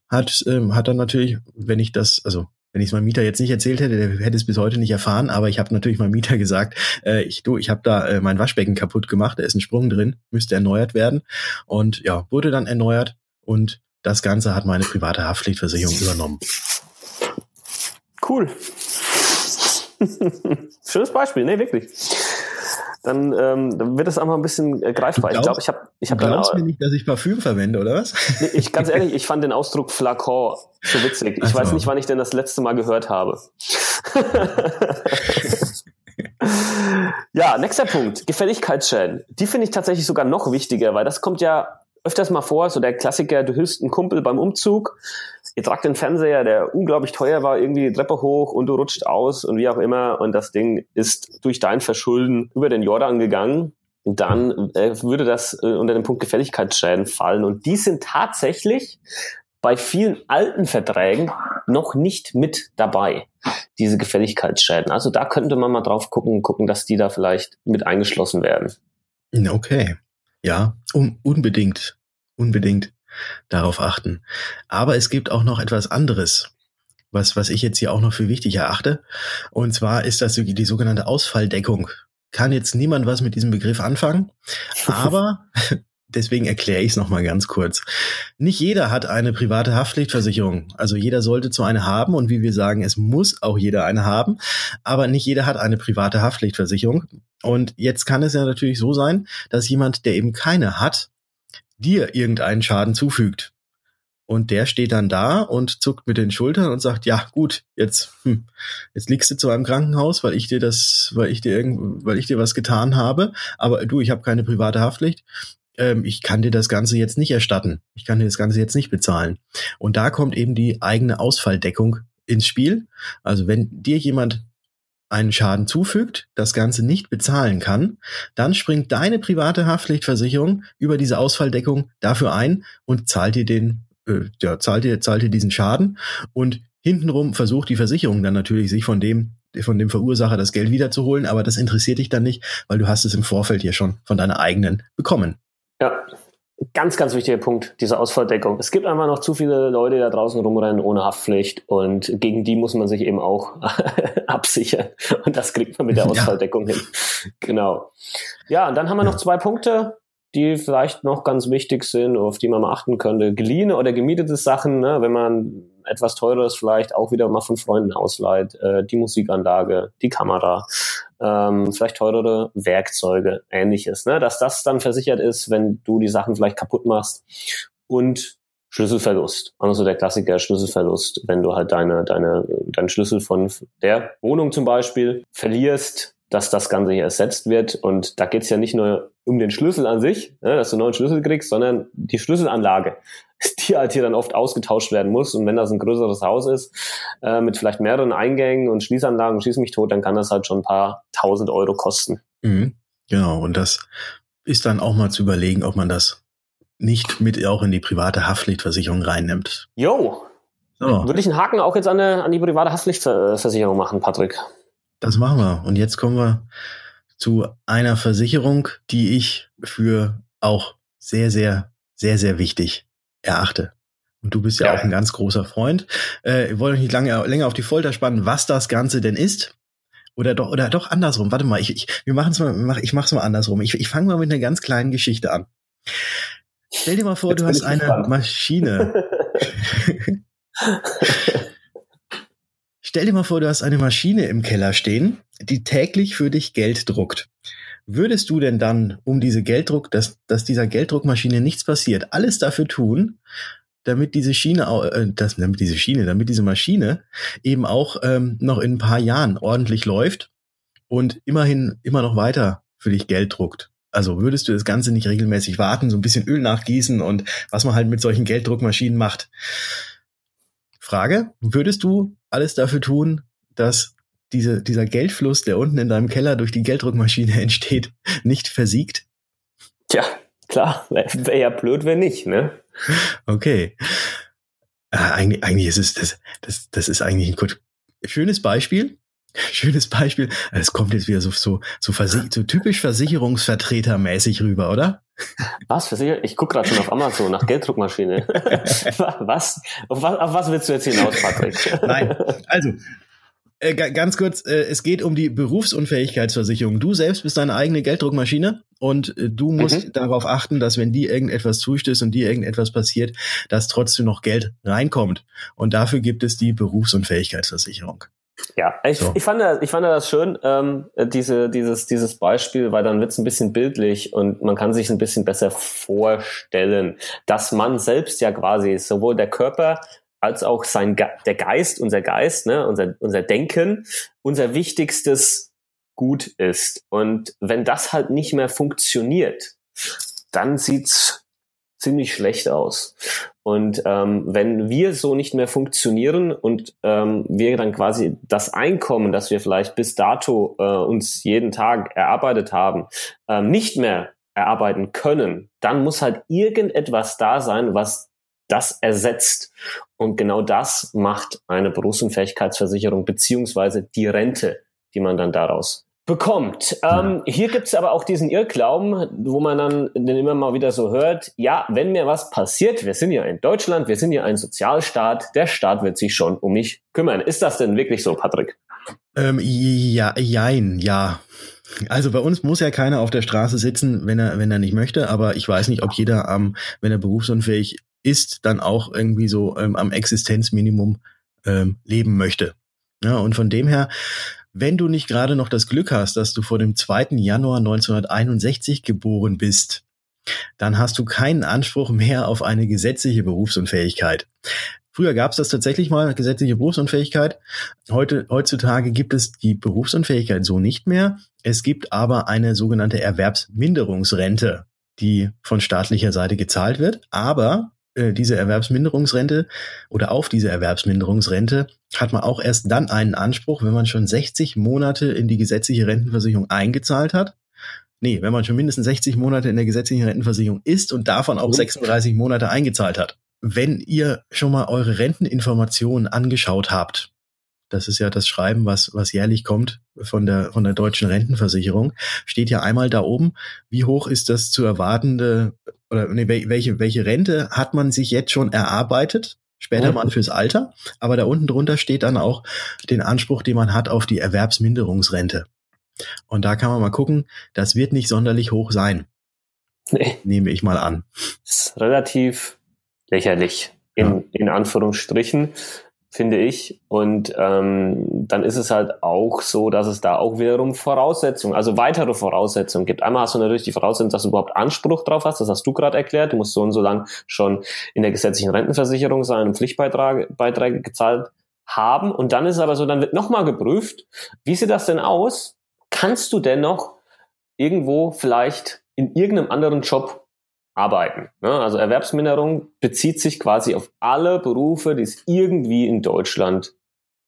hat, ähm, hat dann natürlich, wenn ich das, also wenn ich es meinem Mieter jetzt nicht erzählt hätte, der hätte es bis heute nicht erfahren, aber ich habe natürlich meinem Mieter gesagt, äh, ich, du, ich habe da äh, mein Waschbecken kaputt gemacht, da ist ein Sprung drin, müsste erneuert werden. Und ja, wurde dann erneuert und das Ganze hat meine private Haftpflichtversicherung übernommen. Cool. Schönes Beispiel, nee, wirklich. Dann, ähm, dann wird es einfach ein bisschen äh, greifbar. Glaubst, ich glaube, ich habe ich hab du glaubst mir nicht, dass ich Parfüm verwende, oder was? Nee, ich, ganz ehrlich, ich fand den Ausdruck Flakon so witzig. Ich also. weiß nicht, wann ich denn das letzte Mal gehört habe. ja, nächster Punkt. Gefälligkeitsschäden. Die finde ich tatsächlich sogar noch wichtiger, weil das kommt ja öfters mal vor, so der Klassiker, du hilfst einen Kumpel beim Umzug, ihr tragt den Fernseher, der unglaublich teuer war, irgendwie die Treppe hoch und du rutscht aus und wie auch immer und das Ding ist durch dein Verschulden über den Jordan gegangen, dann äh, würde das äh, unter den Punkt Gefälligkeitsschäden fallen und die sind tatsächlich bei vielen alten Verträgen noch nicht mit dabei, diese Gefälligkeitsschäden. Also da könnte man mal drauf gucken, gucken, dass die da vielleicht mit eingeschlossen werden. Okay. Ja, um, unbedingt, unbedingt darauf achten. Aber es gibt auch noch etwas anderes, was, was ich jetzt hier auch noch für wichtig erachte. Und zwar ist das die sogenannte Ausfalldeckung. Kann jetzt niemand was mit diesem Begriff anfangen, aber deswegen erkläre ich es nochmal ganz kurz. Nicht jeder hat eine private Haftpflichtversicherung. Also jeder sollte so eine haben und wie wir sagen, es muss auch jeder eine haben, aber nicht jeder hat eine private Haftpflichtversicherung. Und jetzt kann es ja natürlich so sein, dass jemand, der eben keine hat, dir irgendeinen Schaden zufügt. Und der steht dann da und zuckt mit den Schultern und sagt, ja, gut, jetzt, hm, jetzt liegst du zu einem Krankenhaus, weil ich dir das, weil ich dir irgend, weil ich dir was getan habe. Aber du, ich habe keine private Haftpflicht. Ähm, ich kann dir das Ganze jetzt nicht erstatten. Ich kann dir das Ganze jetzt nicht bezahlen. Und da kommt eben die eigene Ausfalldeckung ins Spiel. Also wenn dir jemand einen Schaden zufügt, das Ganze nicht bezahlen kann, dann springt deine private Haftpflichtversicherung über diese Ausfalldeckung dafür ein und zahlt dir den, äh, ja, zahlt dir, zahlt dir diesen Schaden und hintenrum versucht die Versicherung dann natürlich sich von dem von dem Verursacher das Geld wiederzuholen, aber das interessiert dich dann nicht, weil du hast es im Vorfeld hier schon von deiner eigenen bekommen. Ja, ganz, ganz wichtiger Punkt, diese Ausfalldeckung. Es gibt einfach noch zu viele Leute, die da draußen rumrennen ohne Haftpflicht und gegen die muss man sich eben auch absichern. Und das kriegt man mit der Ausfalldeckung ja. hin. Genau. Ja, und dann haben wir noch zwei Punkte, die vielleicht noch ganz wichtig sind, auf die man mal achten könnte. Geliehene oder gemietete Sachen, ne, wenn man etwas teureres vielleicht auch wieder mal von Freunden ausleiht, äh, die Musikanlage, die Kamera, ähm, vielleicht teurere Werkzeuge, ähnliches, ne? dass das dann versichert ist, wenn du die Sachen vielleicht kaputt machst und Schlüsselverlust. Also der Klassiker Schlüsselverlust, wenn du halt deine, deine, deinen Schlüssel von der Wohnung zum Beispiel verlierst, dass das Ganze hier ersetzt wird. Und da geht's ja nicht nur um den Schlüssel an sich, ne, dass du einen neuen Schlüssel kriegst, sondern die Schlüsselanlage, die halt hier dann oft ausgetauscht werden muss. Und wenn das ein größeres Haus ist, äh, mit vielleicht mehreren Eingängen und Schließanlagen, schieß mich tot, dann kann das halt schon ein paar tausend Euro kosten. Mhm, genau, und das ist dann auch mal zu überlegen, ob man das nicht mit auch in die private Haftpflichtversicherung reinnimmt. Jo. So. Würde ich einen Haken auch jetzt an, eine, an die private Haftpflichtversicherung machen, Patrick? Das machen wir. Und jetzt kommen wir zu einer Versicherung, die ich für auch sehr, sehr, sehr, sehr wichtig erachte. Und du bist ja, ja. auch ein ganz großer Freund. Äh, wir wollen nicht lange, länger auf die Folter spannen, was das Ganze denn ist. Oder doch, oder doch andersrum. Warte mal, ich, ich, wir machen's mal, ich mach's mal andersrum. Ich, ich fange mal mit einer ganz kleinen Geschichte an. Stell dir mal vor, Jetzt du hast eine gespannt. Maschine. Stell dir mal vor, du hast eine Maschine im Keller stehen, die täglich für dich Geld druckt. Würdest du denn dann, um diese Gelddruck, dass, dass dieser Gelddruckmaschine nichts passiert, alles dafür tun, damit diese Schiene, äh, das, damit diese Schiene, damit diese Maschine eben auch ähm, noch in ein paar Jahren ordentlich läuft und immerhin immer noch weiter für dich Geld druckt? Also würdest du das Ganze nicht regelmäßig warten, so ein bisschen Öl nachgießen und was man halt mit solchen Gelddruckmaschinen macht? Frage, würdest du alles dafür tun, dass diese, dieser Geldfluss, der unten in deinem Keller durch die Gelddruckmaschine entsteht, nicht versiegt? Tja, klar, wäre wär ja blöd, wenn nicht, ne? Okay. Äh, eigentlich, eigentlich ist es, das, das, das ist eigentlich ein gut, schönes Beispiel. Schönes Beispiel. Es kommt jetzt wieder so, so, so, so typisch Versicherungsvertretermäßig rüber, oder? Was? Versicher ich gucke gerade schon auf Amazon nach Gelddruckmaschine. was? Auf, was? auf was willst du jetzt hinaus, Patrick? Nein, also äh, ganz kurz, äh, es geht um die Berufsunfähigkeitsversicherung. Du selbst bist deine eigene Gelddruckmaschine und äh, du musst mhm. darauf achten, dass wenn dir irgendetwas zustößt und dir irgendetwas passiert, dass trotzdem noch Geld reinkommt. Und dafür gibt es die Berufsunfähigkeitsversicherung. Ja, ich, so. ich, fand, ich fand das schön, ähm, diese, dieses, dieses Beispiel, weil dann wird es ein bisschen bildlich und man kann sich ein bisschen besser vorstellen, dass man selbst ja quasi sowohl der Körper als auch sein Ge der Geist, unser Geist, ne, unser, unser Denken, unser wichtigstes Gut ist. Und wenn das halt nicht mehr funktioniert, dann sieht's ziemlich schlecht aus. Und ähm, wenn wir so nicht mehr funktionieren und ähm, wir dann quasi das Einkommen, das wir vielleicht bis dato äh, uns jeden Tag erarbeitet haben, ähm, nicht mehr erarbeiten können, dann muss halt irgendetwas da sein, was das ersetzt. Und genau das macht eine Berufsunfähigkeitsversicherung beziehungsweise die Rente, die man dann daraus bekommt. Ähm, hier gibt's aber auch diesen Irrglauben, wo man dann den immer mal wieder so hört, ja, wenn mir was passiert, wir sind ja in Deutschland, wir sind ja ein Sozialstaat, der Staat wird sich schon um mich kümmern. Ist das denn wirklich so, Patrick? Ähm, ja, jein, ja. Also bei uns muss ja keiner auf der Straße sitzen, wenn er, wenn er nicht möchte, aber ich weiß nicht, ob jeder ähm, wenn er berufsunfähig ist, dann auch irgendwie so ähm, am Existenzminimum ähm, leben möchte. Ja, und von dem her wenn du nicht gerade noch das Glück hast, dass du vor dem 2. Januar 1961 geboren bist, dann hast du keinen Anspruch mehr auf eine gesetzliche Berufsunfähigkeit. Früher gab es das tatsächlich mal, gesetzliche Berufsunfähigkeit. Heute, heutzutage gibt es die Berufsunfähigkeit so nicht mehr. Es gibt aber eine sogenannte Erwerbsminderungsrente, die von staatlicher Seite gezahlt wird. Aber äh, diese Erwerbsminderungsrente oder auf diese Erwerbsminderungsrente hat man auch erst dann einen Anspruch, wenn man schon 60 Monate in die gesetzliche Rentenversicherung eingezahlt hat. Nee, wenn man schon mindestens 60 Monate in der gesetzlichen Rentenversicherung ist und davon auch 36 Monate eingezahlt hat. Wenn ihr schon mal eure Renteninformationen angeschaut habt, das ist ja das Schreiben, was, was jährlich kommt von der, von der deutschen Rentenversicherung, steht ja einmal da oben, wie hoch ist das zu erwartende, oder nee, welche, welche Rente hat man sich jetzt schon erarbeitet? Später mhm. mal fürs Alter. Aber da unten drunter steht dann auch den Anspruch, den man hat auf die Erwerbsminderungsrente. Und da kann man mal gucken, das wird nicht sonderlich hoch sein. Nee. Nehme ich mal an. Das ist relativ lächerlich in, ja. in Anführungsstrichen finde ich. Und ähm, dann ist es halt auch so, dass es da auch wiederum Voraussetzungen, also weitere Voraussetzungen gibt. Einmal hast du natürlich die Voraussetzung, dass du überhaupt Anspruch drauf hast, das hast du gerade erklärt. Du musst so und so lang schon in der gesetzlichen Rentenversicherung sein und Pflichtbeiträge gezahlt haben. Und dann ist es aber so, dann wird nochmal geprüft, wie sieht das denn aus? Kannst du denn noch irgendwo vielleicht in irgendeinem anderen Job arbeiten. Ne? Also Erwerbsminderung bezieht sich quasi auf alle Berufe, die es irgendwie in Deutschland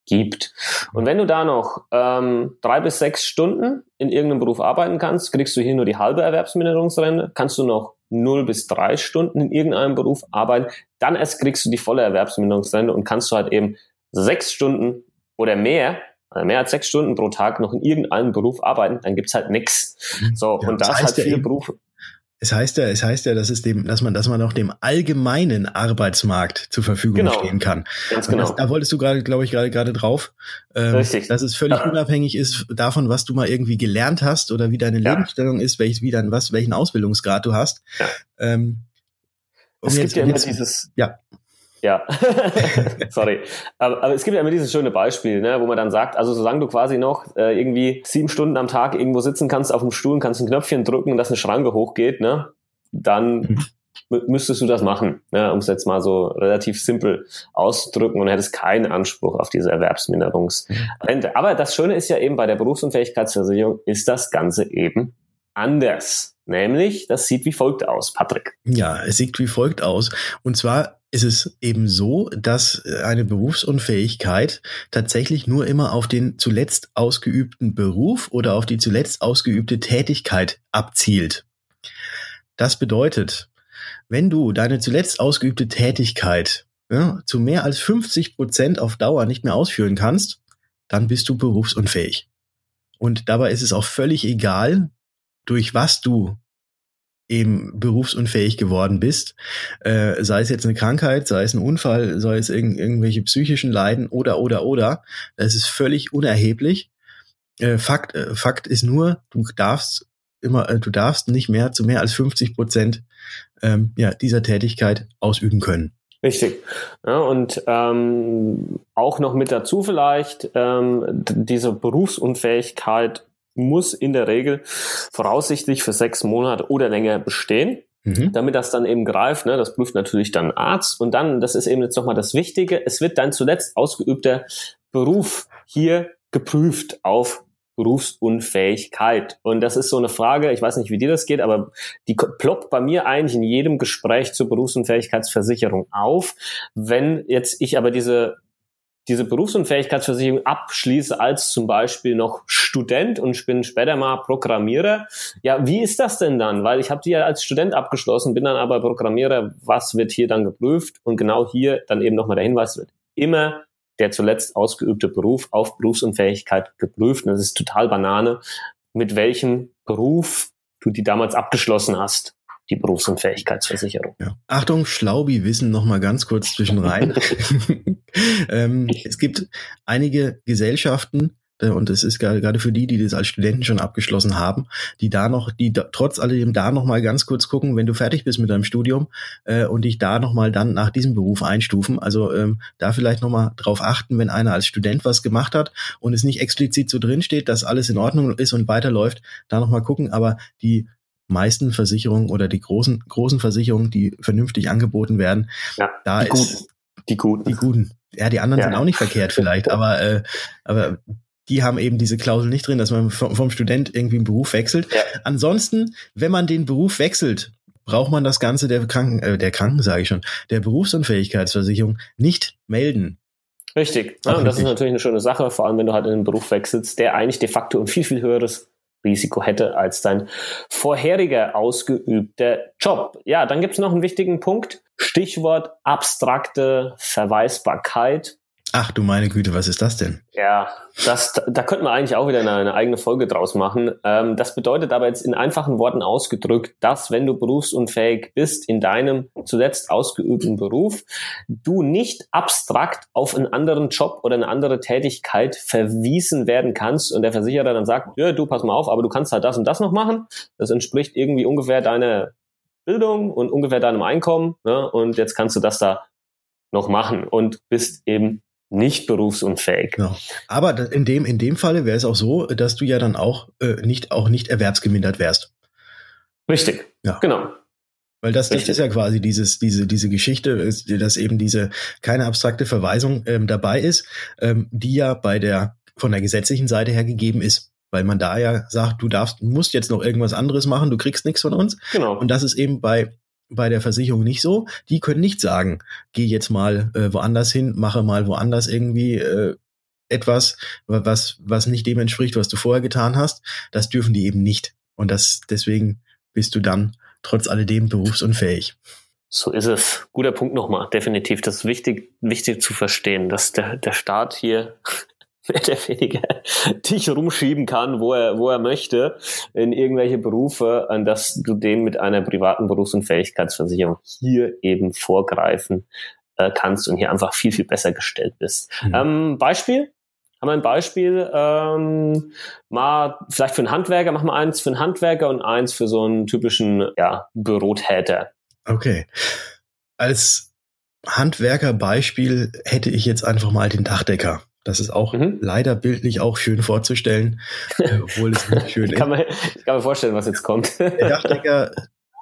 gibt. Und wenn du da noch ähm, drei bis sechs Stunden in irgendeinem Beruf arbeiten kannst, kriegst du hier nur die halbe Erwerbsminderungsrente. Kannst du noch null bis drei Stunden in irgendeinem Beruf arbeiten, dann erst kriegst du die volle Erwerbsminderungsrente und kannst du halt eben sechs Stunden oder mehr äh, mehr als sechs Stunden pro Tag noch in irgendeinem Beruf arbeiten, dann gibt's halt nix. Mhm. So, ja, und da ist halt viele Berufe, es heißt ja, es heißt ja, dass es dem, dass man, dass man auch dem allgemeinen Arbeitsmarkt zur Verfügung genau. stehen kann. Ganz genau. Das, da wolltest du gerade, glaube ich, gerade gerade drauf, ähm, Richtig. dass es völlig ja. unabhängig ist davon, was du mal irgendwie gelernt hast oder wie deine ja. Lebensstellung ist, welches, wie dann was, welchen Ausbildungsgrad du hast. Ja. Ähm, es gibt ja immer dieses, ja. Ja, sorry. Aber, aber, es gibt ja immer dieses schöne Beispiel, ne, wo man dann sagt, also solange du quasi noch äh, irgendwie sieben Stunden am Tag irgendwo sitzen kannst auf dem Stuhl, kannst ein Knöpfchen drücken, dass eine Schranke hochgeht, ne, dann müsstest du das machen, ne, um es jetzt mal so relativ simpel auszudrücken und hättest keinen Anspruch auf diese Erwerbsminderungsrente. Aber das Schöne ist ja eben bei der Berufsunfähigkeitsversicherung ist das Ganze eben anders. Nämlich, das sieht wie folgt aus, Patrick. Ja, es sieht wie folgt aus. Und zwar ist es eben so, dass eine Berufsunfähigkeit tatsächlich nur immer auf den zuletzt ausgeübten Beruf oder auf die zuletzt ausgeübte Tätigkeit abzielt. Das bedeutet, wenn du deine zuletzt ausgeübte Tätigkeit ja, zu mehr als 50 Prozent auf Dauer nicht mehr ausführen kannst, dann bist du berufsunfähig. Und dabei ist es auch völlig egal, durch was du eben berufsunfähig geworden bist, äh, sei es jetzt eine Krankheit, sei es ein Unfall, sei es irg irgendwelche psychischen Leiden oder oder oder, das ist völlig unerheblich. Äh, Fakt, äh, Fakt ist nur, du darfst immer, äh, du darfst nicht mehr zu mehr als 50 Prozent ähm, ja, dieser Tätigkeit ausüben können. Richtig. Ja, und ähm, auch noch mit dazu vielleicht, ähm, diese Berufsunfähigkeit muss in der Regel voraussichtlich für sechs Monate oder länger bestehen. Mhm. Damit das dann eben greift, ne, das prüft natürlich dann Arzt und dann, das ist eben jetzt nochmal das Wichtige, es wird dann zuletzt ausgeübter Beruf hier geprüft auf Berufsunfähigkeit. Und das ist so eine Frage, ich weiß nicht, wie dir das geht, aber die ploppt bei mir eigentlich in jedem Gespräch zur Berufsunfähigkeitsversicherung auf. Wenn jetzt ich aber diese diese Berufsunfähigkeitsversicherung abschließe als zum Beispiel noch Student und ich bin später mal Programmierer. Ja, wie ist das denn dann? Weil ich habe die ja als Student abgeschlossen, bin dann aber Programmierer. Was wird hier dann geprüft? Und genau hier dann eben nochmal der Hinweis wird immer der zuletzt ausgeübte Beruf auf Berufsunfähigkeit geprüft. Und das ist total Banane, mit welchem Beruf du die damals abgeschlossen hast die Berufsunfähigkeitsversicherung. Ja. Achtung, Schlaubi-Wissen noch mal ganz kurz zwischen rein. ähm, es gibt einige Gesellschaften, äh, und es ist gerade für die, die das als Studenten schon abgeschlossen haben, die da noch, die da, trotz alledem da noch mal ganz kurz gucken, wenn du fertig bist mit deinem Studium äh, und dich da noch mal dann nach diesem Beruf einstufen. Also ähm, da vielleicht noch mal drauf achten, wenn einer als Student was gemacht hat und es nicht explizit so drin steht, dass alles in Ordnung ist und weiterläuft, da noch mal gucken. Aber die meisten Versicherungen oder die großen großen Versicherungen, die vernünftig angeboten werden, ja, da die ist guten. die guten, die guten. Ja, die anderen ja. sind auch nicht verkehrt vielleicht, aber äh, aber die haben eben diese Klausel nicht drin, dass man vom, Student irgendwie einen Beruf wechselt. Ja. Ansonsten, wenn man den Beruf wechselt, braucht man das Ganze der Kranken, äh, der Kranken sage ich schon, der Berufsunfähigkeitsversicherung nicht melden. Richtig. Ja, und das ist natürlich eine schöne Sache, vor allem wenn du halt in einen Beruf wechselst, der eigentlich de facto ein viel, viel höheres Risiko hätte als dein vorheriger ausgeübter Job. Ja, dann gibt es noch einen wichtigen Punkt. Stichwort abstrakte Verweisbarkeit. Ach du meine Güte, was ist das denn? Ja, das, da könnten wir eigentlich auch wieder eine, eine eigene Folge draus machen. Ähm, das bedeutet aber jetzt in einfachen Worten ausgedrückt, dass wenn du berufsunfähig bist in deinem zuletzt ausgeübten Beruf, du nicht abstrakt auf einen anderen Job oder eine andere Tätigkeit verwiesen werden kannst und der Versicherer dann sagt, ja, du pass mal auf, aber du kannst halt das und das noch machen. Das entspricht irgendwie ungefähr deiner Bildung und ungefähr deinem Einkommen ne? und jetzt kannst du das da noch machen und bist eben nicht berufsunfähig. Genau. Aber in dem, in dem Falle wäre es auch so, dass du ja dann auch äh, nicht, auch nicht erwerbsgemindert wärst. Richtig. Ja. Genau. Weil das, das ist ja quasi dieses, diese, diese Geschichte, dass eben diese keine abstrakte Verweisung ähm, dabei ist, ähm, die ja bei der von der gesetzlichen Seite her gegeben ist. Weil man da ja sagt, du darfst, musst jetzt noch irgendwas anderes machen, du kriegst nichts von uns. Genau. Und das ist eben bei bei der Versicherung nicht so. Die können nicht sagen, geh jetzt mal äh, woanders hin, mache mal woanders irgendwie äh, etwas, was, was nicht dem entspricht, was du vorher getan hast. Das dürfen die eben nicht. Und das, deswegen bist du dann trotz alledem berufsunfähig. So ist es. Guter Punkt nochmal. Definitiv. Das ist wichtig, wichtig zu verstehen, dass der, der Staat hier mehr oder weniger dich rumschieben kann, wo er, wo er möchte, in irgendwelche Berufe, an dass du den mit einer privaten Berufsunfähigkeitsversicherung hier eben vorgreifen äh, kannst und hier einfach viel, viel besser gestellt bist. Mhm. Ähm, Beispiel? Haben wir ein Beispiel? Ähm, mal vielleicht für einen Handwerker, machen wir eins für einen Handwerker und eins für so einen typischen ja, Bürotäter. Okay. Als Handwerkerbeispiel hätte ich jetzt einfach mal den Dachdecker. Das ist auch mhm. leider bildlich auch schön vorzustellen, äh, obwohl es nicht schön ist. kann man, ich kann mir vorstellen, was jetzt kommt. Der Dachdecker,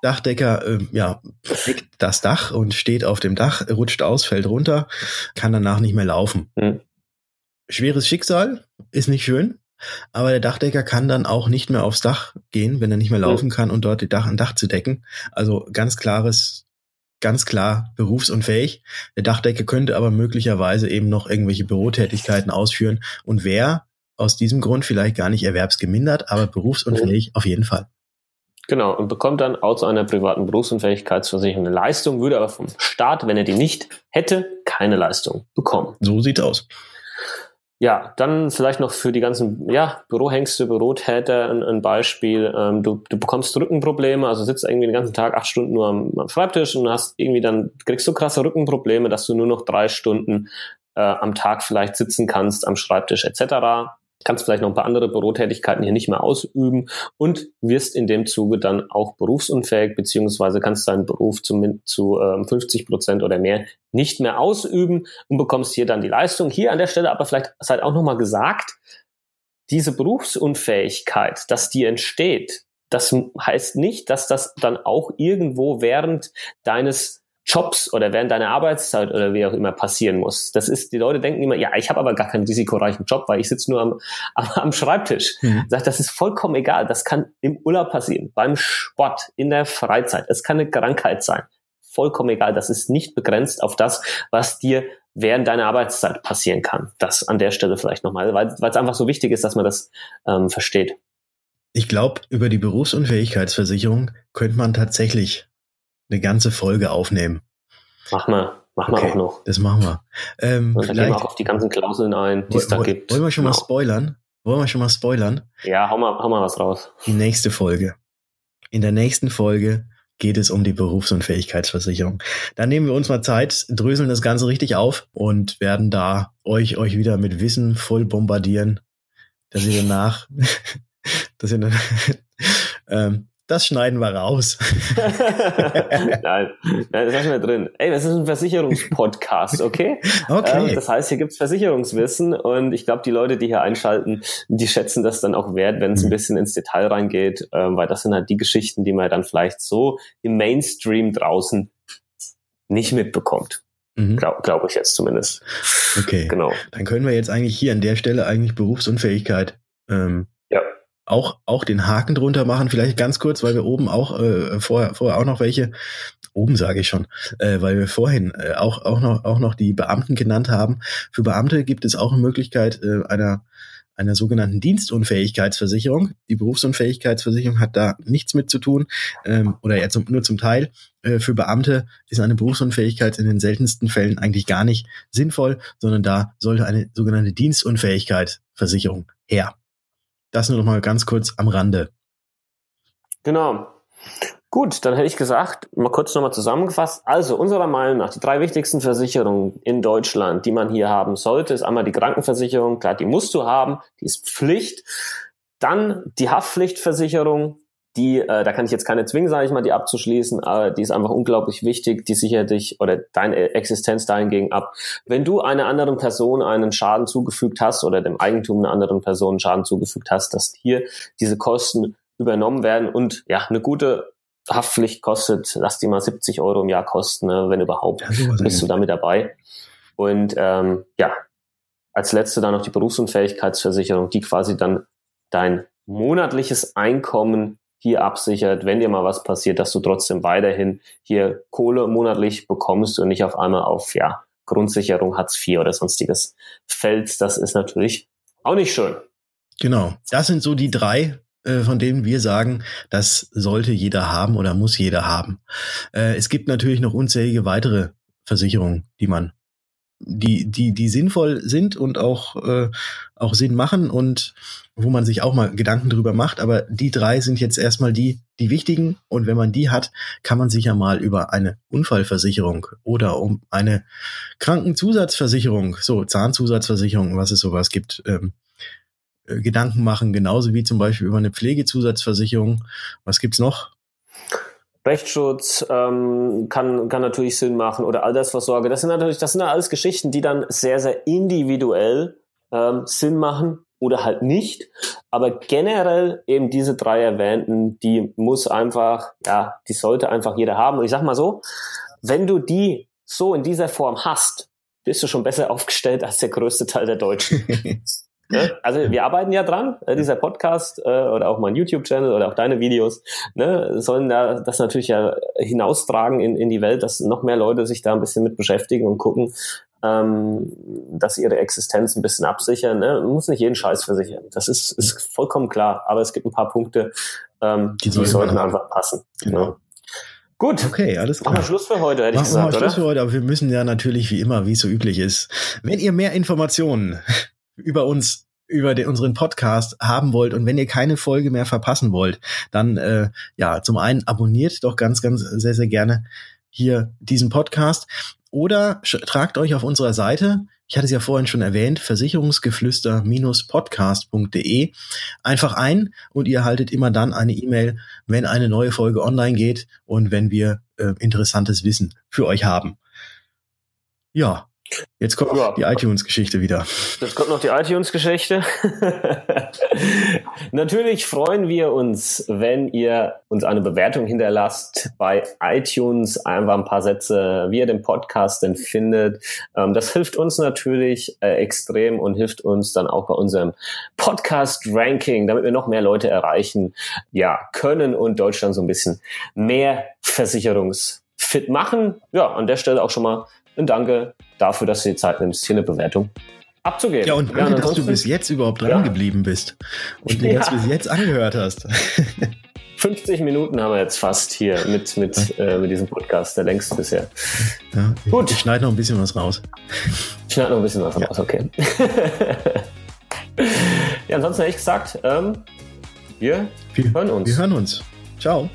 Dachdecker äh, ja, deckt das Dach und steht auf dem Dach, rutscht aus, fällt runter, kann danach nicht mehr laufen. Mhm. Schweres Schicksal, ist nicht schön, aber der Dachdecker kann dann auch nicht mehr aufs Dach gehen, wenn er nicht mehr laufen mhm. kann und dort die Dach, ein Dach zu decken. Also ganz klares ganz klar berufsunfähig. Der Dachdecker könnte aber möglicherweise eben noch irgendwelche Bürotätigkeiten ausführen und wäre aus diesem Grund vielleicht gar nicht erwerbsgemindert, aber berufsunfähig mhm. auf jeden Fall. Genau, und bekommt dann aus einer privaten Berufsunfähigkeitsversicherung eine Leistung, würde aber vom Staat, wenn er die nicht hätte, keine Leistung bekommen. So sieht's aus. Ja, dann vielleicht noch für die ganzen ja, Bürohengste, Bürotäter ein, ein Beispiel. Ähm, du, du bekommst Rückenprobleme, also sitzt irgendwie den ganzen Tag acht Stunden nur am, am Schreibtisch und hast irgendwie dann, kriegst du krasse Rückenprobleme, dass du nur noch drei Stunden äh, am Tag vielleicht sitzen kannst am Schreibtisch etc kannst vielleicht noch ein paar andere Bürotätigkeiten hier nicht mehr ausüben und wirst in dem Zuge dann auch berufsunfähig, beziehungsweise kannst deinen Beruf zu, zu äh, 50 Prozent oder mehr nicht mehr ausüben und bekommst hier dann die Leistung. Hier an der Stelle aber vielleicht seid auch nochmal gesagt, diese Berufsunfähigkeit, dass die entsteht, das heißt nicht, dass das dann auch irgendwo während deines Jobs oder während deiner Arbeitszeit oder wie auch immer passieren muss. Das ist, die Leute denken immer, ja, ich habe aber gar keinen risikoreichen Job, weil ich sitze nur am, am, am Schreibtisch. Mhm. Sagt, das ist vollkommen egal. Das kann im Urlaub passieren, beim Sport, in der Freizeit. Es kann eine Krankheit sein. Vollkommen egal. Das ist nicht begrenzt auf das, was dir während deiner Arbeitszeit passieren kann. Das an der Stelle vielleicht nochmal, weil es einfach so wichtig ist, dass man das ähm, versteht. Ich glaube, über die Berufsunfähigkeitsversicherung könnte man tatsächlich eine ganze Folge aufnehmen. Mach mal. Machen okay, wir auch noch. Das machen wir. Ähm, Und dann gehen wir auch auf die ganzen Klauseln ein, die es da gibt. Wollen wir schon genau. mal spoilern? Wollen wir schon mal spoilern? Ja, hau mal, hau mal was raus. Die nächste Folge. In der nächsten Folge geht es um die Berufsunfähigkeitsversicherung. Dann nehmen wir uns mal Zeit, dröseln das Ganze richtig auf und werden da euch, euch wieder mit Wissen voll bombardieren, dass ihr danach, dass ihr dann, ähm, das schneiden wir raus. nein, nein, das lassen wir drin. Ey, das ist ein Versicherungspodcast, okay? Okay. Ähm, das heißt, hier gibt's Versicherungswissen und ich glaube, die Leute, die hier einschalten, die schätzen das dann auch wert, wenn es ein mhm. bisschen ins Detail reingeht, ähm, weil das sind halt die Geschichten, die man dann vielleicht so im Mainstream draußen nicht mitbekommt. Mhm. Glaube glaub ich jetzt zumindest. Okay. Genau. Dann können wir jetzt eigentlich hier an der Stelle eigentlich Berufsunfähigkeit ähm, auch, auch den Haken drunter machen, vielleicht ganz kurz, weil wir oben auch äh, vorher, vorher auch noch welche, oben sage ich schon, äh, weil wir vorhin äh, auch, auch, noch, auch noch die Beamten genannt haben. Für Beamte gibt es auch eine Möglichkeit äh, einer, einer sogenannten Dienstunfähigkeitsversicherung. Die Berufsunfähigkeitsversicherung hat da nichts mit zu tun ähm, oder ja zum, nur zum Teil. Äh, für Beamte ist eine Berufsunfähigkeit in den seltensten Fällen eigentlich gar nicht sinnvoll, sondern da sollte eine sogenannte Dienstunfähigkeitsversicherung her. Das nur noch mal ganz kurz am Rande. Genau. Gut, dann hätte ich gesagt, mal kurz nochmal zusammengefasst. Also unserer Meinung nach die drei wichtigsten Versicherungen in Deutschland, die man hier haben sollte, ist einmal die Krankenversicherung, klar, die musst du haben, die ist Pflicht. Dann die Haftpflichtversicherung, die, äh, da kann ich jetzt keine zwingen, sage ich mal, die abzuschließen, aber die ist einfach unglaublich wichtig, die sichert dich oder deine Existenz dahingegen ab. Wenn du einer anderen Person einen Schaden zugefügt hast oder dem Eigentum einer anderen Person Schaden zugefügt hast, dass hier diese Kosten übernommen werden und ja, eine gute Haftpflicht kostet, lass die mal 70 Euro im Jahr kosten, ne, wenn überhaupt, ja, bist du damit dabei. Und ähm, ja, als letzte dann noch die Berufsunfähigkeitsversicherung, die quasi dann dein monatliches Einkommen hier absichert, wenn dir mal was passiert, dass du trotzdem weiterhin hier Kohle monatlich bekommst und nicht auf einmal auf ja, Grundsicherung Hartz IV oder sonstiges fällst. Das ist natürlich auch nicht schön. Genau. Das sind so die drei, äh, von denen wir sagen, das sollte jeder haben oder muss jeder haben. Äh, es gibt natürlich noch unzählige weitere Versicherungen, die man die, die, die sinnvoll sind und auch, äh, auch Sinn machen und wo man sich auch mal Gedanken drüber macht. Aber die drei sind jetzt erstmal die, die wichtigen. Und wenn man die hat, kann man sich ja mal über eine Unfallversicherung oder um eine Krankenzusatzversicherung, so Zahnzusatzversicherung, was es sowas gibt, ähm, äh, Gedanken machen. Genauso wie zum Beispiel über eine Pflegezusatzversicherung. Was gibt's noch? Rechtsschutz ähm, kann, kann natürlich Sinn machen oder Altersvorsorge. Das sind natürlich, das sind ja alles Geschichten, die dann sehr, sehr individuell ähm, Sinn machen oder halt nicht. Aber generell eben diese drei erwähnten, die muss einfach, ja, die sollte einfach jeder haben. Und ich sag mal so, wenn du die so in dieser Form hast, bist du schon besser aufgestellt als der größte Teil der Deutschen. Ne? Also wir arbeiten ja dran, äh, dieser Podcast äh, oder auch mein YouTube-Channel oder auch deine Videos ne, sollen da das natürlich ja hinaustragen in, in die Welt, dass noch mehr Leute sich da ein bisschen mit beschäftigen und gucken, ähm, dass ihre Existenz ein bisschen absichern. Ne? Man muss nicht jeden Scheiß versichern. Das ist, ist vollkommen klar. Aber es gibt ein paar Punkte, ähm, die, die sollten einfach passen. Genau. Ne? Gut. Okay, alles klar. Machen wir Schluss für heute, hätte Machen ich gesagt, wir mal Schluss oder? für heute, aber wir müssen ja natürlich wie immer, wie es so üblich ist. Wenn ihr mehr Informationen über uns über den, unseren Podcast haben wollt und wenn ihr keine Folge mehr verpassen wollt, dann äh, ja, zum einen abonniert doch ganz, ganz sehr, sehr gerne hier diesen Podcast oder tragt euch auf unserer Seite, ich hatte es ja vorhin schon erwähnt, versicherungsgeflüster-podcast.de einfach ein und ihr erhaltet immer dann eine E-Mail, wenn eine neue Folge online geht und wenn wir äh, interessantes Wissen für euch haben. Ja, Jetzt kommt ja. die iTunes-Geschichte wieder. Jetzt kommt noch die iTunes-Geschichte. Natürlich freuen wir uns, wenn ihr uns eine Bewertung hinterlasst bei iTunes, einfach ein paar Sätze, wie ihr den Podcast denn findet. Ähm, das hilft uns natürlich äh, extrem und hilft uns dann auch bei unserem Podcast-Ranking, damit wir noch mehr Leute erreichen, ja, können und Deutschland so ein bisschen mehr versicherungsfit machen. Ja, an der Stelle auch schon mal ein Danke dafür, dass du die Zeit nimmst, hier eine Bewertung abzugeben. Ja, und danke, ja, dass du bis jetzt überhaupt dran ja. geblieben bist und dir ja. das bis jetzt angehört hast. 50 Minuten haben wir jetzt fast hier mit, mit, äh, mit diesem Podcast, der längste bisher. Ja, Gut. Ich schneide noch ein bisschen was raus. Ich schneide noch ein bisschen was raus, okay. ja, ansonsten hätte ich gesagt, ähm, wir, wir hören uns. Wir hören uns. Ciao.